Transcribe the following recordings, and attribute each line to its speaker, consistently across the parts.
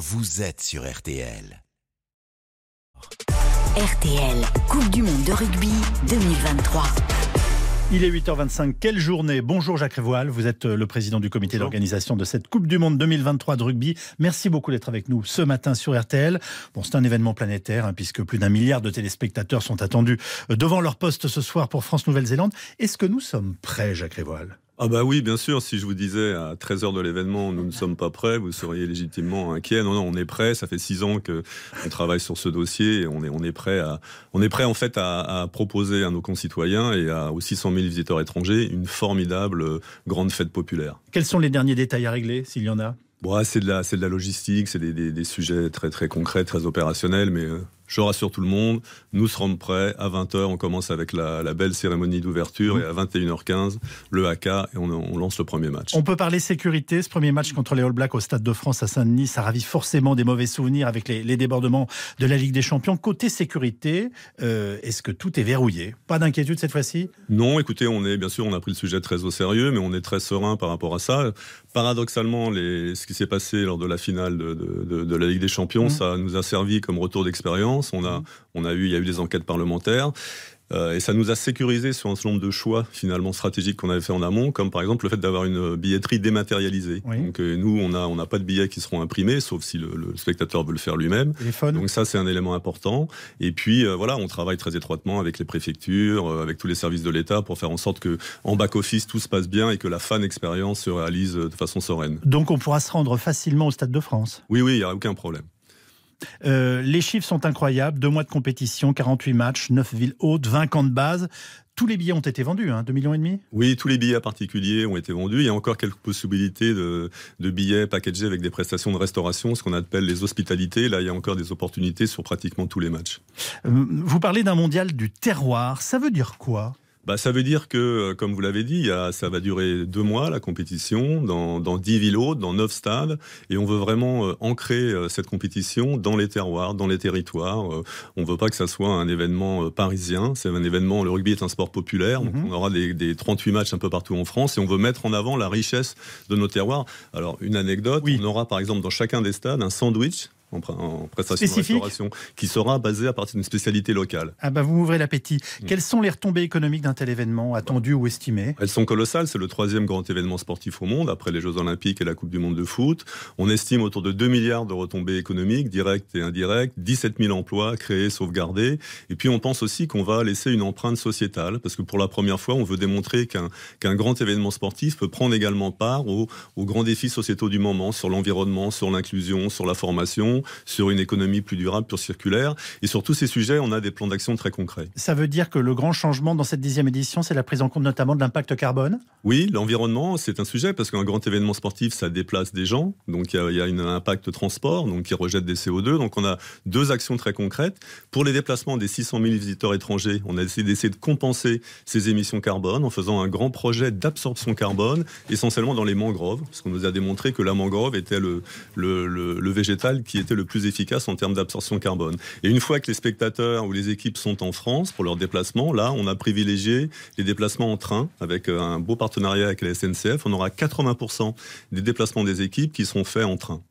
Speaker 1: vous êtes sur RTL.
Speaker 2: RTL, Coupe du Monde de rugby 2023.
Speaker 3: Il est 8h25. Quelle journée Bonjour Jacques Révoil, vous êtes euh, le président du comité d'organisation de cette Coupe du Monde 2023 de rugby. Merci beaucoup d'être avec nous ce matin sur RTL. Bon, c'est un événement planétaire hein, puisque plus d'un milliard de téléspectateurs sont attendus euh, devant leur poste ce soir pour France-Nouvelle-Zélande. Est-ce que nous sommes prêts, Jacques Révoil
Speaker 4: ah bah oui, bien sûr, si je vous disais à 13h de l'événement, nous ne sommes pas prêts, vous seriez légitimement inquiet. Non, non, on est prêt, ça fait six ans que on travaille sur ce dossier et on est, on est prêt à, on est prêt en fait à, à proposer à nos concitoyens et à, aux 600 000 visiteurs étrangers une formidable euh, grande fête populaire.
Speaker 3: Quels sont les derniers détails à régler, s'il y en a?
Speaker 4: Bon, c'est de la, c'est de la logistique, c'est des, des, des, sujets très très concrets, très opérationnels, mais euh, je rassure tout le monde, nous serons prêts. À 20h, on commence avec la, la belle cérémonie d'ouverture mmh. et à 21h15, le AK et on, on, lance le premier match.
Speaker 3: On peut parler sécurité. Ce premier match contre les All Blacks au Stade de France à Saint-Denis, ça ravit forcément des mauvais souvenirs avec les, les débordements de la Ligue des Champions. Côté sécurité, euh, est-ce que tout est verrouillé? Pas d'inquiétude cette fois-ci?
Speaker 4: Non, écoutez, on est bien sûr, on a pris le sujet très au sérieux, mais on est très serein par rapport à ça. Paradoxalement, les, ce qui s'est passé lors de la finale de, de, de, de la Ligue des Champions, mmh. ça nous a servi comme retour d'expérience. On a, on a eu, il y a eu des enquêtes parlementaires. Euh, et ça nous a sécurisé sur un certain nombre de choix finalement stratégiques qu'on avait fait en amont, comme par exemple le fait d'avoir une billetterie dématérialisée. Oui. Donc euh, nous, on n'a on a pas de billets qui seront imprimés, sauf si le, le spectateur veut le faire lui-même. Donc ça, c'est un élément important. Et puis euh, voilà, on travaille très étroitement avec les préfectures, avec tous les services de l'État pour faire en sorte que en back office tout se passe bien et que la fan expérience se réalise de façon sereine.
Speaker 3: Donc on pourra se rendre facilement au Stade de France.
Speaker 4: Oui, oui, il n'y a aucun problème.
Speaker 3: Euh, les chiffres sont incroyables. Deux mois de compétition, 48 matchs, 9 villes hautes, 20 camps de base. Tous les billets ont été vendus, hein, 2 millions et demi?
Speaker 4: Oui, tous les billets particuliers ont été vendus. Il y a encore quelques possibilités de, de billets packagés avec des prestations de restauration, ce qu'on appelle les hospitalités. Là, il y a encore des opportunités sur pratiquement tous les matchs.
Speaker 3: Euh, vous parlez d'un mondial du terroir. Ça veut dire quoi?
Speaker 4: Bah, ça veut dire que, euh, comme vous l'avez dit, ça va durer deux mois, la compétition, dans, dans 10 villes hautes, dans 9 stades. Et on veut vraiment euh, ancrer euh, cette compétition dans les terroirs, dans les territoires. On veut pas que ça soit un événement parisien. C'est un événement, le rugby est un sport populaire. Donc -hmm. on aura des, des, 38 matchs un peu partout en France. Et on veut mettre en avant la richesse de nos terroirs. Alors, une anecdote, oui. on aura par exemple dans chacun des stades un sandwich en, en prestation
Speaker 3: Spécifique.
Speaker 4: de restauration qui sera basé à partir d'une spécialité locale.
Speaker 3: Ah bah vous m'ouvrez l'appétit. Mmh. Quelles sont les retombées économiques d'un tel événement, attendu ou estimé
Speaker 4: Elles sont colossales. C'est le troisième grand événement sportif au monde, après les Jeux Olympiques et la Coupe du Monde de foot. On estime autour de 2 milliards de retombées économiques, directes et indirectes, 17 000 emplois créés, sauvegardés. Et puis on pense aussi qu'on va laisser une empreinte sociétale, parce que pour la première fois, on veut démontrer qu'un qu grand événement sportif peut prendre également part aux, aux grands défis sociétaux du moment, sur l'environnement, sur l'inclusion, sur la formation, sur une économie plus durable, plus circulaire. Et sur tous ces sujets, on a des plans d'action très concrets.
Speaker 3: Ça veut dire que le grand changement dans cette dixième édition, c'est la prise en compte notamment de l'impact carbone?
Speaker 4: Oui, l'environnement, c'est un sujet parce qu'un grand événement sportif, ça déplace des gens. Donc il y a, y a un impact transport, donc qui rejette des CO2. Donc on a deux actions très concrètes. Pour les déplacements des 600 000 visiteurs étrangers, on a essayé d'essayer de compenser ces émissions carbone en faisant un grand projet d'absorption carbone, essentiellement dans les mangroves, parce qu'on nous a démontré que la mangrove était le, le, le, le végétal qui était le plus efficace en termes d'absorption carbone. Et une fois que les spectateurs ou les équipes sont en France pour leurs déplacements, là, on a privilégié les déplacements en train avec euh, un beau partenariat avec la SNCF. On aura 80% des déplacements des équipes qui seront faits en train.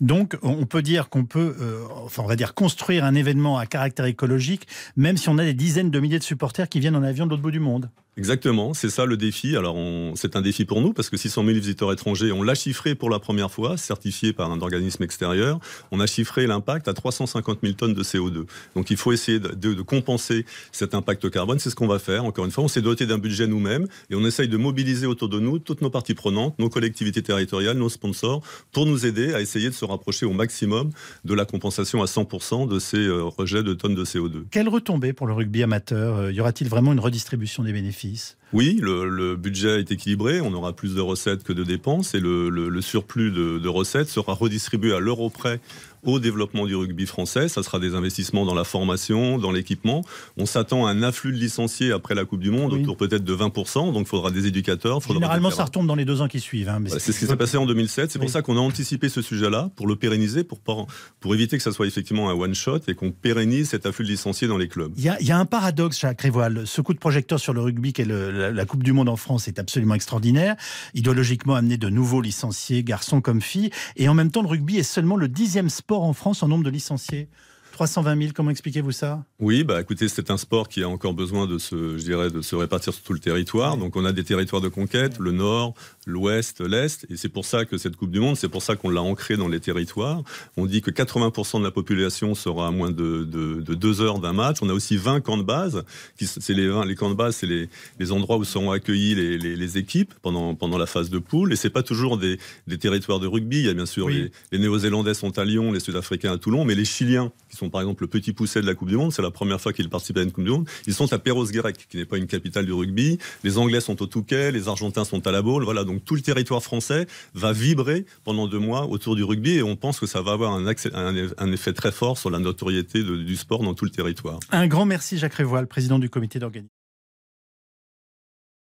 Speaker 3: Donc, on peut dire qu'on peut, euh, enfin, on va dire construire un événement à caractère écologique, même si on a des dizaines de milliers de supporters qui viennent en avion de l'autre bout du monde.
Speaker 4: Exactement, c'est ça le défi. Alors, c'est un défi pour nous parce que 600 000 visiteurs étrangers, on l'a chiffré pour la première fois, certifié par un organisme extérieur. On a chiffré l'impact à 350 000 tonnes de CO2. Donc, il faut essayer de, compenser cet impact carbone. C'est ce qu'on va faire. Encore une fois, on s'est doté d'un budget nous-mêmes et on essaye de mobiliser autour de nous toutes nos parties prenantes, nos collectivités territoriales, nos sponsors, pour nous aider à essayer de se rapprocher au maximum de la compensation à 100% de ces euh, rejets de tonnes de CO2.
Speaker 3: Quelle retombée pour le rugby amateur? Euh, Y aura-t-il vraiment une redistribution des bénéfices?
Speaker 4: Oui, le, budget est équilibré, on aura plus de recettes que de dépenses et le surplus de, de, recettes sera redistribué à l'euro près au développement du rugby français. Ça sera des investissements dans la formation, dans l'équipement. On s'attend à un afflux de licenciés après la Coupe du Monde, oui. autour peut-être de 20%. Donc il faudra des éducateurs. Faudra
Speaker 3: Généralement, ça retombe dans les deux ans qui suivent. Hein,
Speaker 4: voilà, c'est ce qui s'est passé en 2007. C'est oui. pour ça qu'on a anticipé ce sujet-là, pour le pérenniser, pour, pour éviter que ça soit effectivement un one-shot et qu'on pérennise cet afflux de licenciés dans les clubs.
Speaker 3: Il y, a, il y a un paradoxe, Jacques Révoil. Ce coup de projecteur sur le rugby et la, la, Coupe du Monde en France est absolument extraordinaire. Idéologiquement amener de nouveaux licenciés, garçons comme filles. Et en même temps, le rugby est seulement le dixième sport en France en nombre de licenciés? 320 000, comment expliquez-vous ça?
Speaker 4: Oui, bah écoutez, c'est un sport qui a encore besoin de se, je dirais, de se répartir sur tout le territoire. Donc on a des territoires de conquête, le nord, l'ouest, l'est, et c'est pour ça que cette Coupe du Monde, c'est pour ça qu'on l'a ancrée dans les territoires. On dit que 80% de la population sera à moins de, de, deux heures d'un match. On a aussi 20 camps de base. Qui, c'est les, les camps de base, c'est les, les, endroits où seront accueillis les, les, les, équipes pendant, pendant la phase de poule. Et c'est pas toujours des, des, territoires de rugby. Il y a bien sûr les, les Néo-Zélandais sont à Lyon, les Sud-Africains à Toulon, mais les Chiliens, qui sont par exemple le petit poussé de la Coupe du Monde. C'est la première fois qu'ils participent à une Coupe du Monde. Ils sont à Perros-Guirec, qui n'est pas une capitale du rugby. Les Anglais sont au Touquet, les Argentins sont à la Baule. Voilà, donc tout le territoire français va vibrer pendant deux mois autour du rugby et on pense que ça va avoir un, effet très fort sur la notoriété du sport dans tout le territoire.
Speaker 3: Un grand merci Jacques Révoil, président du comité d'organisation.